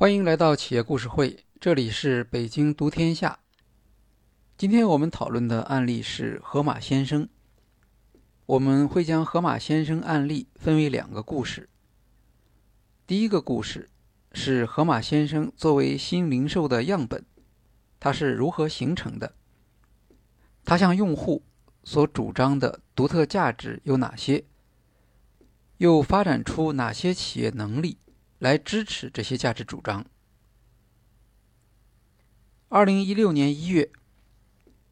欢迎来到企业故事会，这里是北京读天下。今天我们讨论的案例是河马先生。我们会将河马先生案例分为两个故事。第一个故事是河马先生作为新零售的样本，它是如何形成的？它向用户所主张的独特价值有哪些？又发展出哪些企业能力？来支持这些价值主张。二零一六年一月，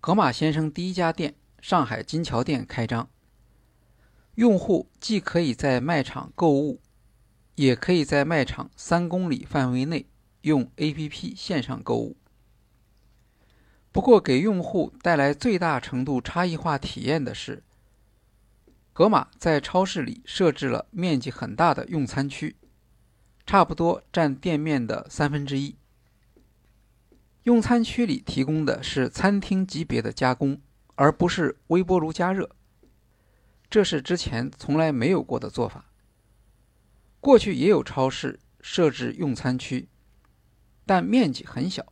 格马先生第一家店——上海金桥店开张。用户既可以在卖场购物，也可以在卖场三公里范围内用 APP 线上购物。不过，给用户带来最大程度差异化体验的是，盒马在超市里设置了面积很大的用餐区。差不多占店面的三分之一。用餐区里提供的是餐厅级别的加工，而不是微波炉加热。这是之前从来没有过的做法。过去也有超市设置用餐区，但面积很小，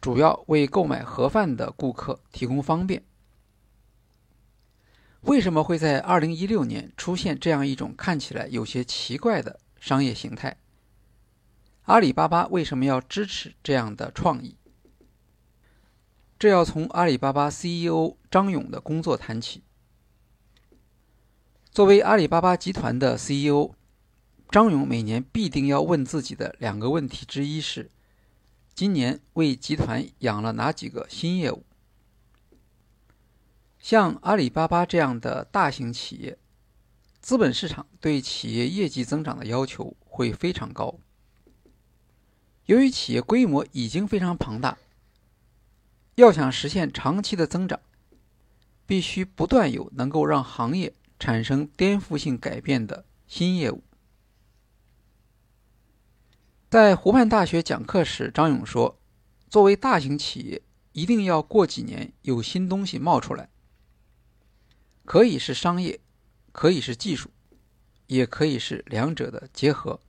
主要为购买盒饭的顾客提供方便。为什么会在2016年出现这样一种看起来有些奇怪的商业形态？阿里巴巴为什么要支持这样的创意？这要从阿里巴巴 CEO 张勇的工作谈起。作为阿里巴巴集团的 CEO，张勇每年必定要问自己的两个问题之一是：今年为集团养了哪几个新业务？像阿里巴巴这样的大型企业，资本市场对企业业绩增长的要求会非常高。由于企业规模已经非常庞大，要想实现长期的增长，必须不断有能够让行业产生颠覆性改变的新业务。在湖畔大学讲课时，张勇说：“作为大型企业，一定要过几年有新东西冒出来，可以是商业，可以是技术，也可以是两者的结合。”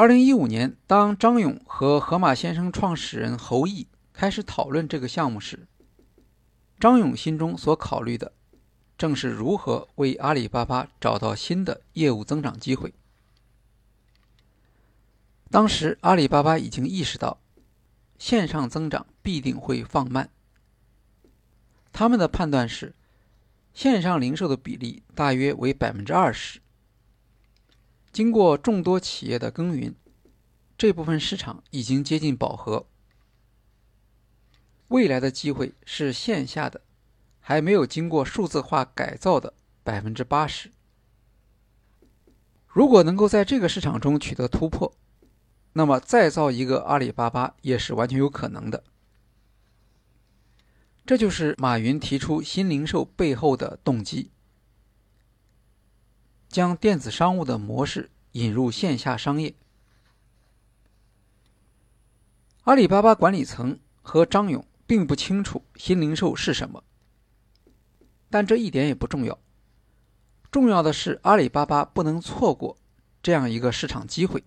二零一五年，当张勇和盒马先生创始人侯毅开始讨论这个项目时，张勇心中所考虑的正是如何为阿里巴巴找到新的业务增长机会。当时，阿里巴巴已经意识到线上增长必定会放慢，他们的判断是，线上零售的比例大约为百分之二十。经过众多企业的耕耘，这部分市场已经接近饱和。未来的机会是线下的，还没有经过数字化改造的百分之八十。如果能够在这个市场中取得突破，那么再造一个阿里巴巴也是完全有可能的。这就是马云提出新零售背后的动机。将电子商务的模式引入线下商业。阿里巴巴管理层和张勇并不清楚新零售是什么，但这一点也不重要。重要的是阿里巴巴不能错过这样一个市场机会。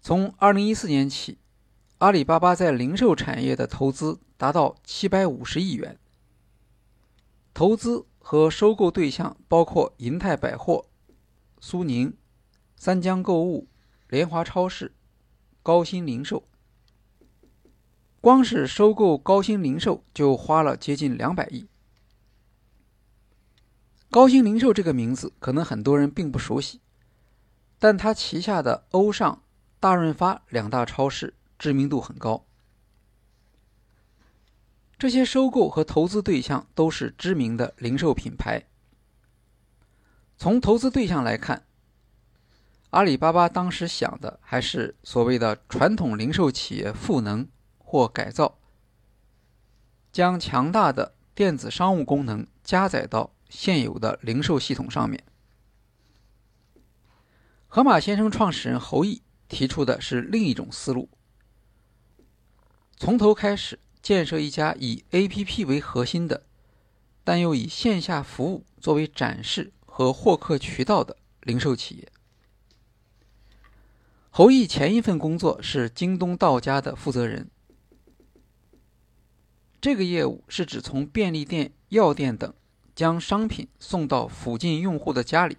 从二零一四年起，阿里巴巴在零售产业的投资达到七百五十亿元，投资。和收购对象包括银泰百货、苏宁、三江购物、联华超市、高新零售。光是收购高新零售就花了接近两百亿。高新零售这个名字可能很多人并不熟悉，但它旗下的欧尚、大润发两大超市知名度很高。这些收购和投资对象都是知名的零售品牌。从投资对象来看，阿里巴巴当时想的还是所谓的传统零售企业赋能或改造，将强大的电子商务功能加载到现有的零售系统上面。盒马先生创始人侯毅提出的是另一种思路，从头开始。建设一家以 A.P.P 为核心的，但又以线下服务作为展示和获客渠道的零售企业。侯毅前一份工作是京东到家的负责人，这个业务是指从便利店、药店等将商品送到附近用户的家里。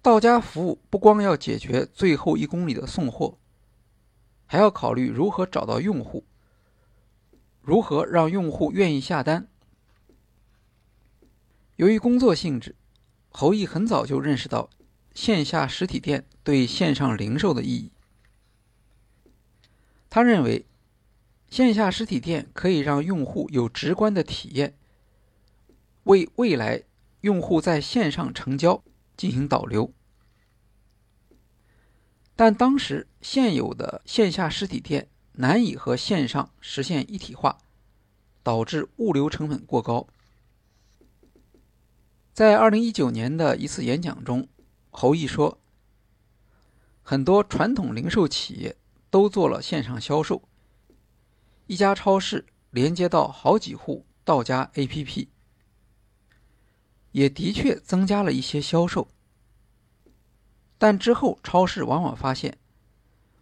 到家服务不光要解决最后一公里的送货，还要考虑如何找到用户，如何让用户愿意下单。由于工作性质，侯毅很早就认识到线下实体店对线上零售的意义。他认为，线下实体店可以让用户有直观的体验，为未来用户在线上成交。进行导流，但当时现有的线下实体店难以和线上实现一体化，导致物流成本过高。在二零一九年的一次演讲中，侯毅说：“很多传统零售企业都做了线上销售，一家超市连接到好几户到家 APP。”也的确增加了一些销售，但之后超市往往发现，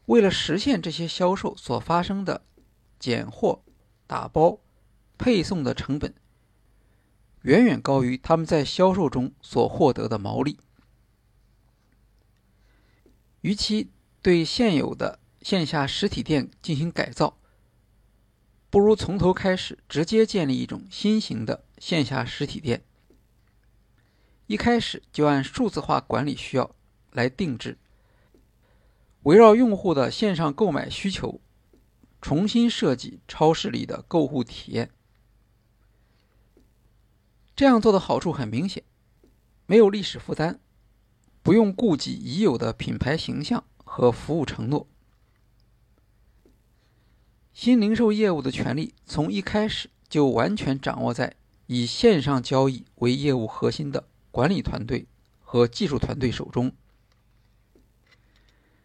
为了实现这些销售所发生的拣货、打包、配送的成本，远远高于他们在销售中所获得的毛利。与其对现有的线下实体店进行改造，不如从头开始，直接建立一种新型的线下实体店。一开始就按数字化管理需要来定制，围绕用户的线上购买需求，重新设计超市里的购物体验。这样做的好处很明显，没有历史负担，不用顾及已有的品牌形象和服务承诺。新零售业务的权利从一开始就完全掌握在以线上交易为业务核心的。管理团队和技术团队手中，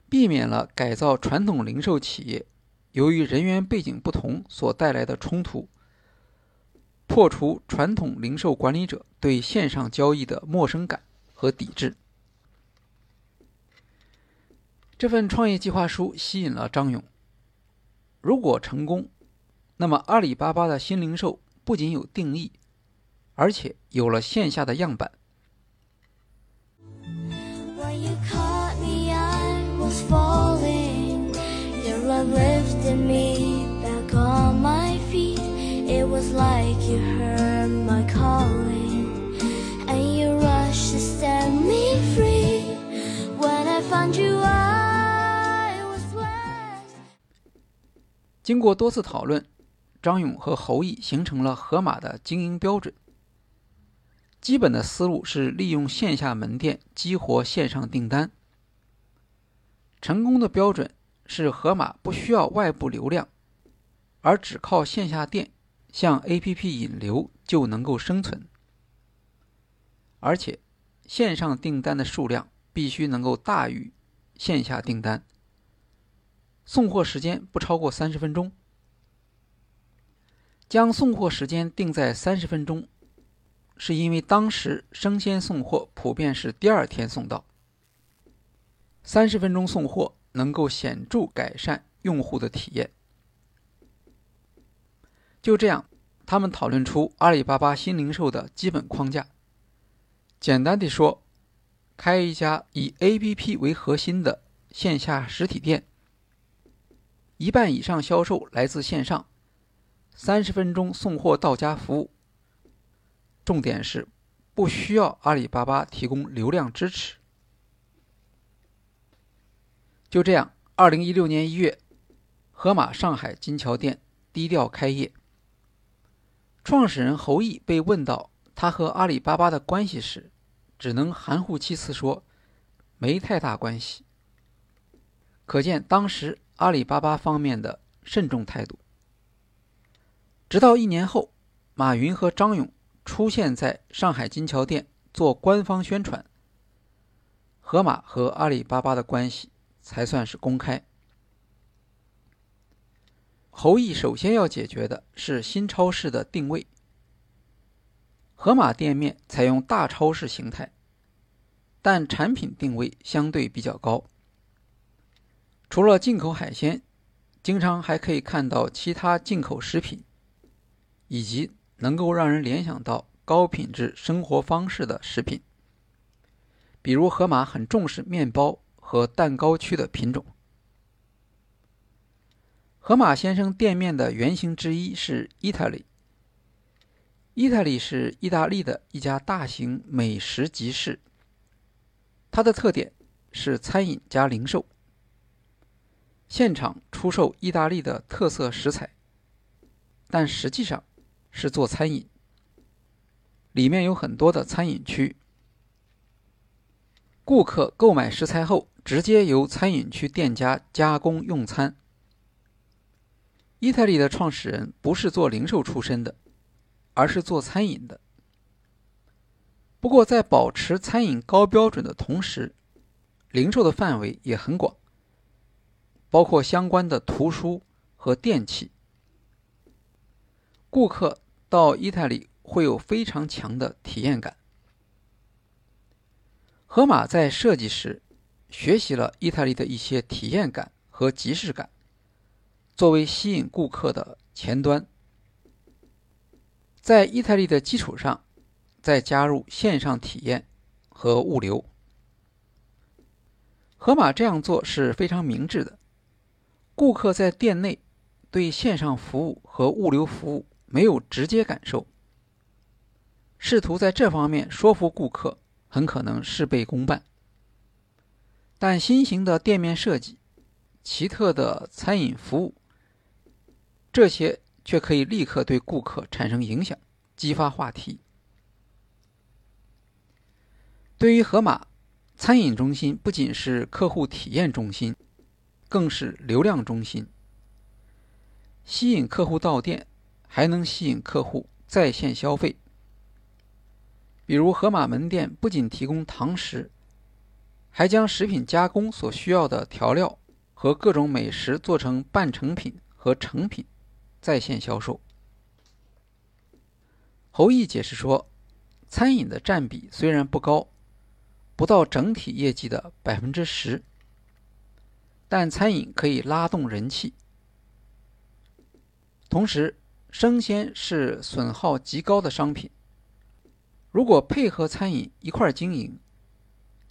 避免了改造传统零售企业由于人员背景不同所带来的冲突，破除传统零售管理者对线上交易的陌生感和抵制。这份创业计划书吸引了张勇。如果成功，那么阿里巴巴的新零售不仅有定义，而且有了线下的样板。经过多次讨论，张勇和侯毅形成了盒马的经营标准。基本的思路是利用线下门店激活线上订单。成功的标准是盒马不需要外部流量，而只靠线下店向 APP 引流就能够生存。而且，线上订单的数量必须能够大于线下订单。送货时间不超过三十分钟，将送货时间定在三十分钟，是因为当时生鲜送货普遍是第二天送到。三十分钟送货能够显著改善用户的体验。就这样，他们讨论出阿里巴巴新零售的基本框架。简单的说，开一家以 APP 为核心的线下实体店。一半以上销售来自线上，三十分钟送货到家服务。重点是不需要阿里巴巴提供流量支持。就这样，二零一六年一月，盒马上海金桥店低调开业。创始人侯毅被问到他和阿里巴巴的关系时，只能含糊其辞说没太大关系。可见当时。阿里巴巴方面的慎重态度，直到一年后，马云和张勇出现在上海金桥店做官方宣传，盒马和阿里巴巴的关系才算是公开。侯毅首先要解决的是新超市的定位。盒马店面采用大超市形态，但产品定位相对比较高。除了进口海鲜，经常还可以看到其他进口食品，以及能够让人联想到高品质生活方式的食品。比如，盒马很重视面包和蛋糕区的品种。盒马先生店面的原型之一是 Italy。Italy 是意大利的一家大型美食集市，它的特点是餐饮加零售，现场出售意大利的特色食材，但实际上是做餐饮，里面有很多的餐饮区。顾客购买食材后，直接由餐饮区店家加工用餐。伊泰利的创始人不是做零售出身的，而是做餐饮的。不过，在保持餐饮高标准的同时，零售的范围也很广，包括相关的图书和电器。顾客到伊泰利会有非常强的体验感。盒马在设计时学习了意大利的一些体验感和即视感，作为吸引顾客的前端，在意大利的基础上再加入线上体验和物流。盒马这样做是非常明智的。顾客在店内对线上服务和物流服务没有直接感受，试图在这方面说服顾客。很可能事倍功半，但新型的店面设计、奇特的餐饮服务，这些却可以立刻对顾客产生影响，激发话题。对于盒马，餐饮中心不仅是客户体验中心，更是流量中心。吸引客户到店，还能吸引客户在线消费。比如，盒马门店不仅提供堂食，还将食品加工所需要的调料和各种美食做成半成品和成品，在线销售。侯毅解释说，餐饮的占比虽然不高，不到整体业绩的百分之十，但餐饮可以拉动人气。同时，生鲜是损耗极高的商品。如果配合餐饮一块经营，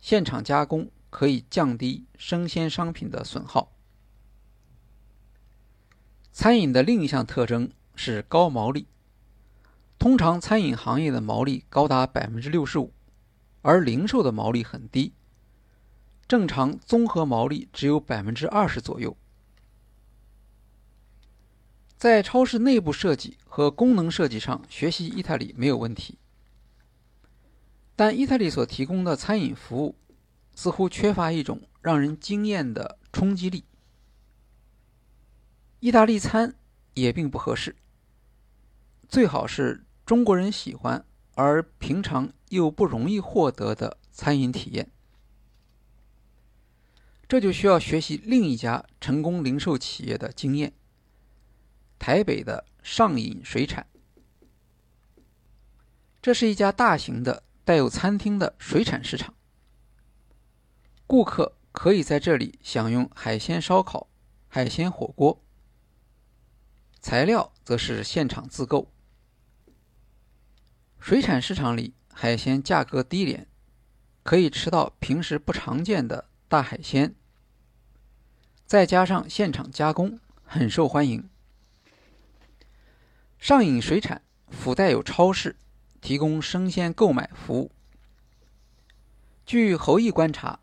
现场加工可以降低生鲜商品的损耗。餐饮的另一项特征是高毛利，通常餐饮行业的毛利高达百分之六十五，而零售的毛利很低，正常综合毛利只有百分之二十左右。在超市内部设计和功能设计上学习意大利没有问题。但意大利所提供的餐饮服务似乎缺乏一种让人惊艳的冲击力。意大利餐也并不合适，最好是中国人喜欢而平常又不容易获得的餐饮体验。这就需要学习另一家成功零售企业的经验——台北的上瘾水产。这是一家大型的。带有餐厅的水产市场，顾客可以在这里享用海鲜烧烤、海鲜火锅，材料则是现场自购。水产市场里海鲜价格低廉，可以吃到平时不常见的大海鲜，再加上现场加工，很受欢迎。上影水产附带有超市。提供生鲜购买服务。据侯毅观察，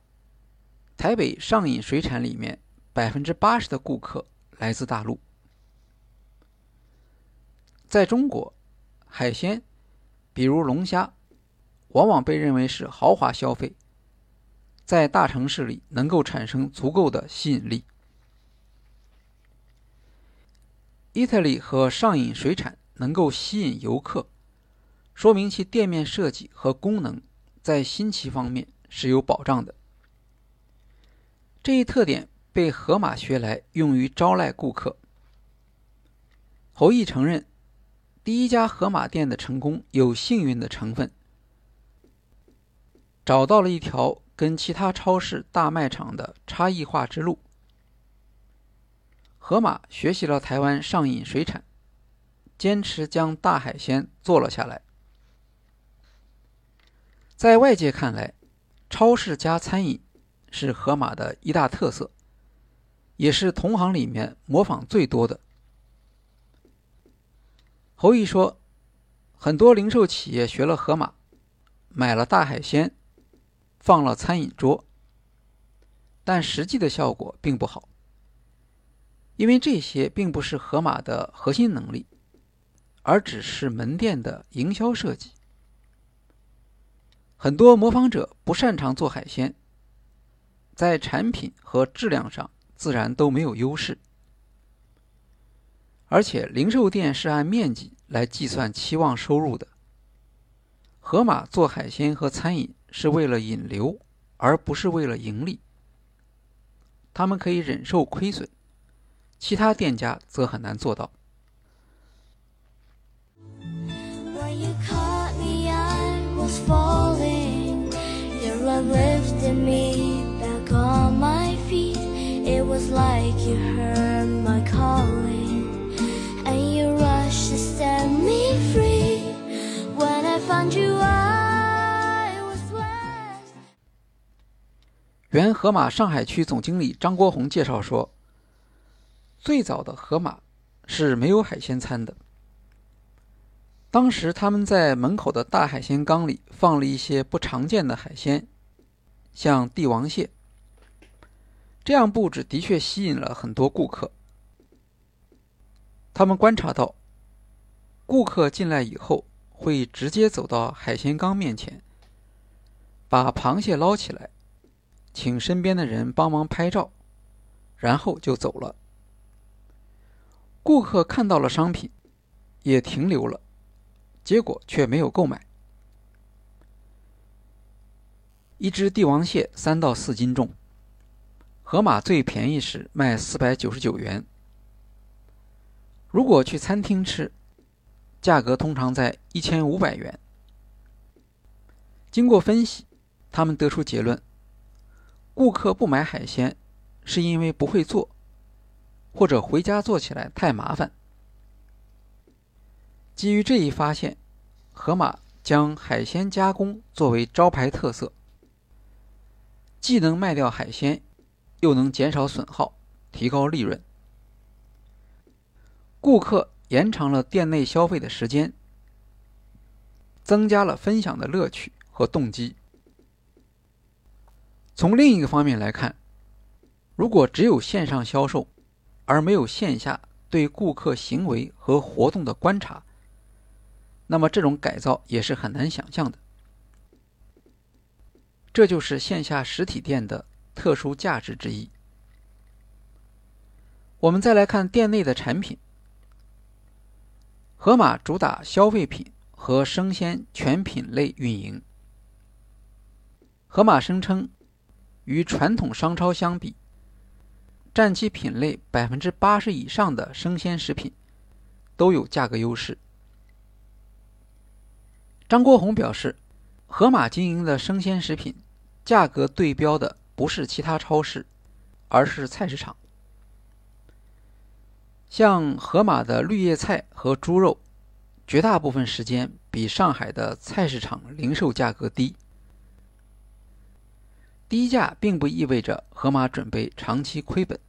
台北上瘾水产里面百分之八十的顾客来自大陆。在中国，海鲜，比如龙虾，往往被认为是豪华消费，在大城市里能够产生足够的吸引力。意大利和上瘾水产能够吸引游客。说明其店面设计和功能在新奇方面是有保障的。这一特点被盒马学来用于招徕顾客。侯毅承认，第一家盒马店的成功有幸运的成分，找到了一条跟其他超市大卖场的差异化之路。河马学习了台湾上瘾水产，坚持将大海鲜做了下来。在外界看来，超市加餐饮是河马的一大特色，也是同行里面模仿最多的。侯毅说，很多零售企业学了河马，买了大海鲜，放了餐饮桌，但实际的效果并不好。因为这些并不是盒马的核心能力，而只是门店的营销设计。很多模仿者不擅长做海鲜，在产品和质量上自然都没有优势。而且零售店是按面积来计算期望收入的，盒马做海鲜和餐饮是为了引流，而不是为了盈利。他们可以忍受亏损。其他店家则很难做到。原盒马上海区总经理张国红介绍说。最早的河马是没有海鲜餐的。当时他们在门口的大海鲜缸里放了一些不常见的海鲜，像帝王蟹。这样布置的确吸引了很多顾客。他们观察到，顾客进来以后会直接走到海鲜缸面前，把螃蟹捞起来，请身边的人帮忙拍照，然后就走了。顾客看到了商品，也停留了，结果却没有购买。一只帝王蟹三到四斤重，河马最便宜时卖四百九十九元。如果去餐厅吃，价格通常在一千五百元。经过分析，他们得出结论：顾客不买海鲜，是因为不会做。或者回家做起来太麻烦。基于这一发现，盒马将海鲜加工作为招牌特色，既能卖掉海鲜，又能减少损耗，提高利润。顾客延长了店内消费的时间，增加了分享的乐趣和动机。从另一个方面来看，如果只有线上销售，而没有线下对顾客行为和活动的观察，那么这种改造也是很难想象的。这就是线下实体店的特殊价值之一。我们再来看店内的产品，盒马主打消费品和生鲜全品类运营。盒马声称，与传统商超相比。占其品类百分之八十以上的生鲜食品都有价格优势。张国红表示，盒马经营的生鲜食品价格对标的不是其他超市，而是菜市场。像盒马的绿叶菜和猪肉，绝大部分时间比上海的菜市场零售价格低。低价并不意味着盒马准备长期亏本。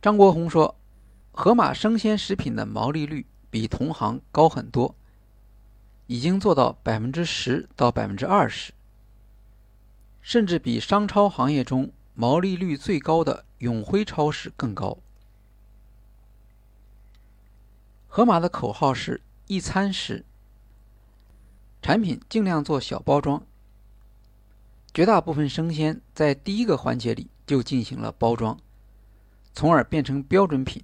张国红说：“盒马生鲜食品的毛利率比同行高很多，已经做到百分之十到百分之二十，甚至比商超行业中毛利率最高的永辉超市更高。”盒马的口号是一餐食，产品尽量做小包装。绝大部分生鲜在第一个环节里就进行了包装，从而变成标准品，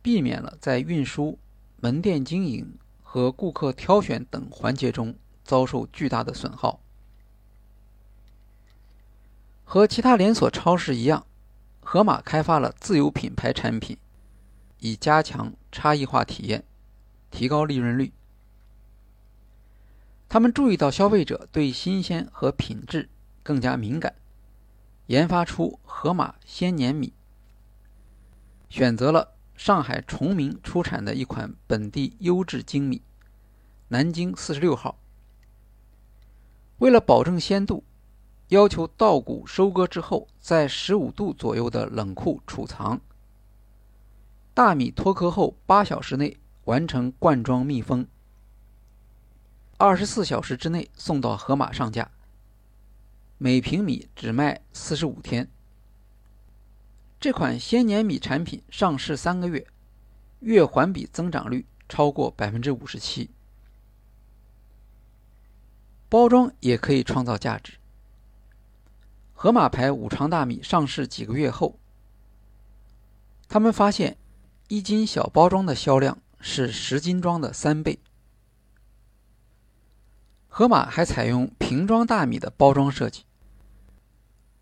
避免了在运输、门店经营和顾客挑选等环节中遭受巨大的损耗。和其他连锁超市一样，盒马开发了自有品牌产品，以加强差异化体验，提高利润率。他们注意到消费者对新鲜和品质更加敏感，研发出盒马鲜年米。选择了上海崇明出产的一款本地优质精米——南京四十六号。为了保证鲜度，要求稻谷收割之后在十五度左右的冷库储藏。大米脱壳后八小时内完成灌装密封，二十四小时之内送到盒马上架。每平米只卖四十五天。这款鲜年米产品上市三个月，月环比增长率超过百分之五十七。包装也可以创造价值。盒马牌五常大米上市几个月后，他们发现一斤小包装的销量是十斤装的三倍。盒马还采用瓶装大米的包装设计。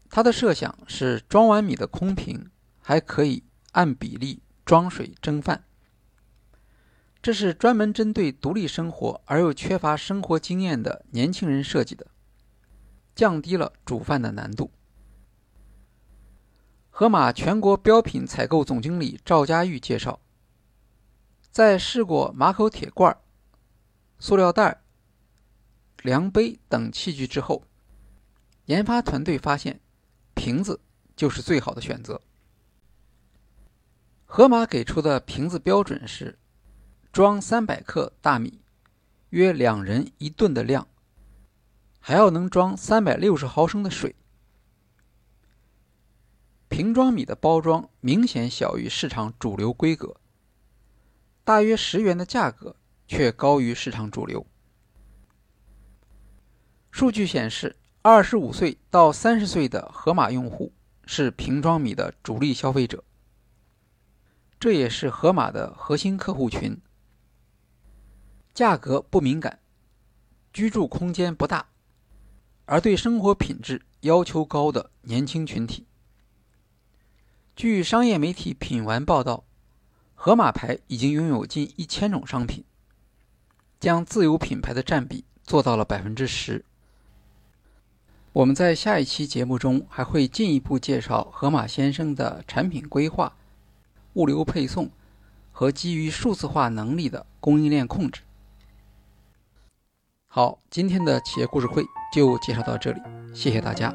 它的设想是装完米的空瓶还可以按比例装水蒸饭，这是专门针对独立生活而又缺乏生活经验的年轻人设计的，降低了煮饭的难度。盒马全国标品采购总经理赵佳玉介绍，在试过马口铁罐、塑料袋、量杯等器具之后，研发团队发现。瓶子就是最好的选择。盒马给出的瓶子标准是装三百克大米，约两人一顿的量，还要能装三百六十毫升的水。瓶装米的包装明显小于市场主流规格，大约十元的价格却高于市场主流。数据显示。二十五岁到三十岁的盒马用户是瓶装米的主力消费者，这也是盒马的核心客户群。价格不敏感，居住空间不大，而对生活品质要求高的年轻群体。据商业媒体品玩报道，盒马牌已经拥有近一千种商品，将自有品牌的占比做到了百分之十。我们在下一期节目中还会进一步介绍盒马先生的产品规划、物流配送和基于数字化能力的供应链控制。好，今天的企业故事会就介绍到这里，谢谢大家。